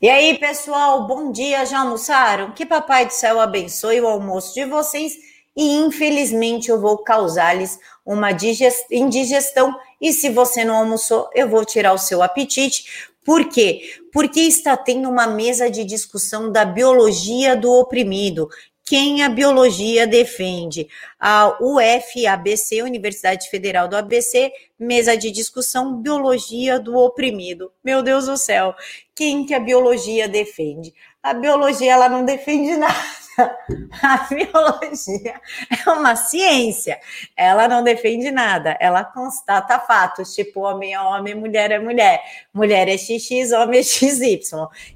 E aí, pessoal, bom dia, já almoçaram? Que Papai do Céu abençoe o almoço de vocês e infelizmente eu vou causar-lhes uma indigestão e se você não almoçou, eu vou tirar o seu apetite. Por quê? Porque está tendo uma mesa de discussão da biologia do oprimido, quem a biologia defende. A UFABC, Universidade Federal do ABC, mesa de discussão Biologia do Oprimido. Meu Deus do céu, quem que a biologia defende? A biologia ela não defende nada. A biologia é uma ciência. Ela não defende nada, ela constata fatos, tipo homem é homem, mulher é mulher, mulher é XX, homem é XY.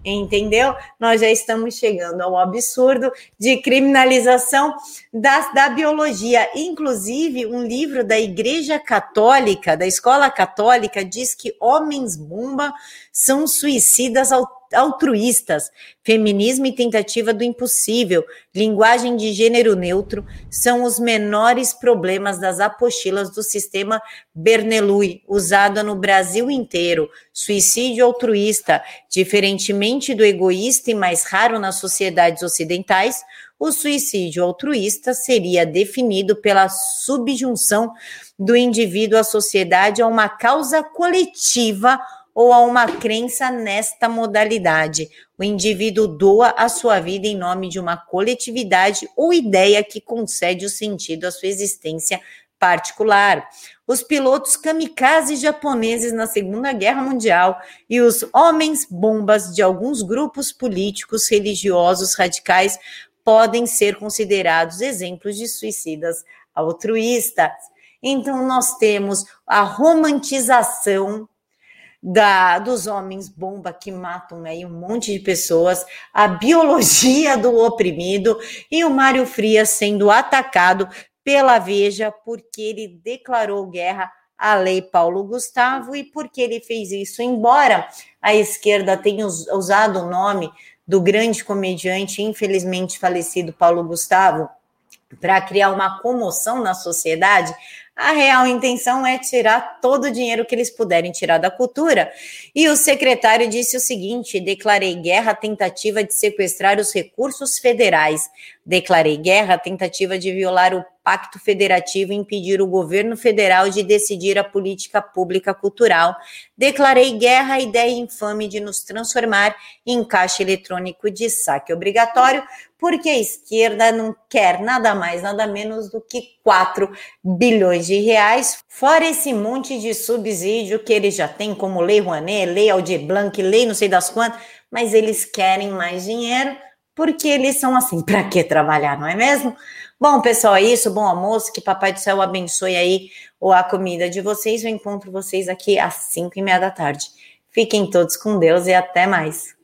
Entendeu? Nós já estamos chegando ao absurdo de criminalização da, da biologia. Inclusive, um livro da Igreja Católica, da Escola Católica, diz que homens bomba são suicidas ao altruístas, feminismo e tentativa do impossível, linguagem de gênero neutro, são os menores problemas das apostilas do sistema Bernelui, usada no Brasil inteiro. Suicídio altruísta, diferentemente do egoísta e mais raro nas sociedades ocidentais, o suicídio altruísta seria definido pela subjunção do indivíduo à sociedade a uma causa coletiva ou a uma crença nesta modalidade. O indivíduo doa a sua vida em nome de uma coletividade ou ideia que concede o sentido à sua existência particular. Os pilotos kamikazes japoneses na Segunda Guerra Mundial e os homens bombas de alguns grupos políticos religiosos radicais podem ser considerados exemplos de suicidas altruístas. Então, nós temos a romantização da, dos homens bomba que matam aí um monte de pessoas, a biologia do oprimido e o Mário Frias sendo atacado pela Veja porque ele declarou guerra à lei Paulo Gustavo e porque ele fez isso, embora a esquerda tenha usado o nome do grande comediante, infelizmente falecido Paulo Gustavo, para criar uma comoção na sociedade, a real intenção é tirar todo o dinheiro que eles puderem tirar da cultura. E o secretário disse o seguinte: declarei guerra à tentativa de sequestrar os recursos federais. Declarei guerra à tentativa de violar o pacto federativo e impedir o governo federal de decidir a política pública cultural. Declarei guerra à ideia infame de nos transformar em caixa eletrônico de saque obrigatório, porque a esquerda não quer nada mais, nada menos do que 4 bilhões de reais, fora esse monte de subsídio que eles já têm, como Lei Rouanet, Lei Aldir Blanc, Lei não sei das quantas, mas eles querem mais dinheiro porque eles são assim, para que trabalhar, não é mesmo? Bom, pessoal, é isso. Bom almoço. Que Papai do Céu abençoe aí a comida de vocês. Eu encontro vocês aqui às 5 e meia da tarde. Fiquem todos com Deus e até mais.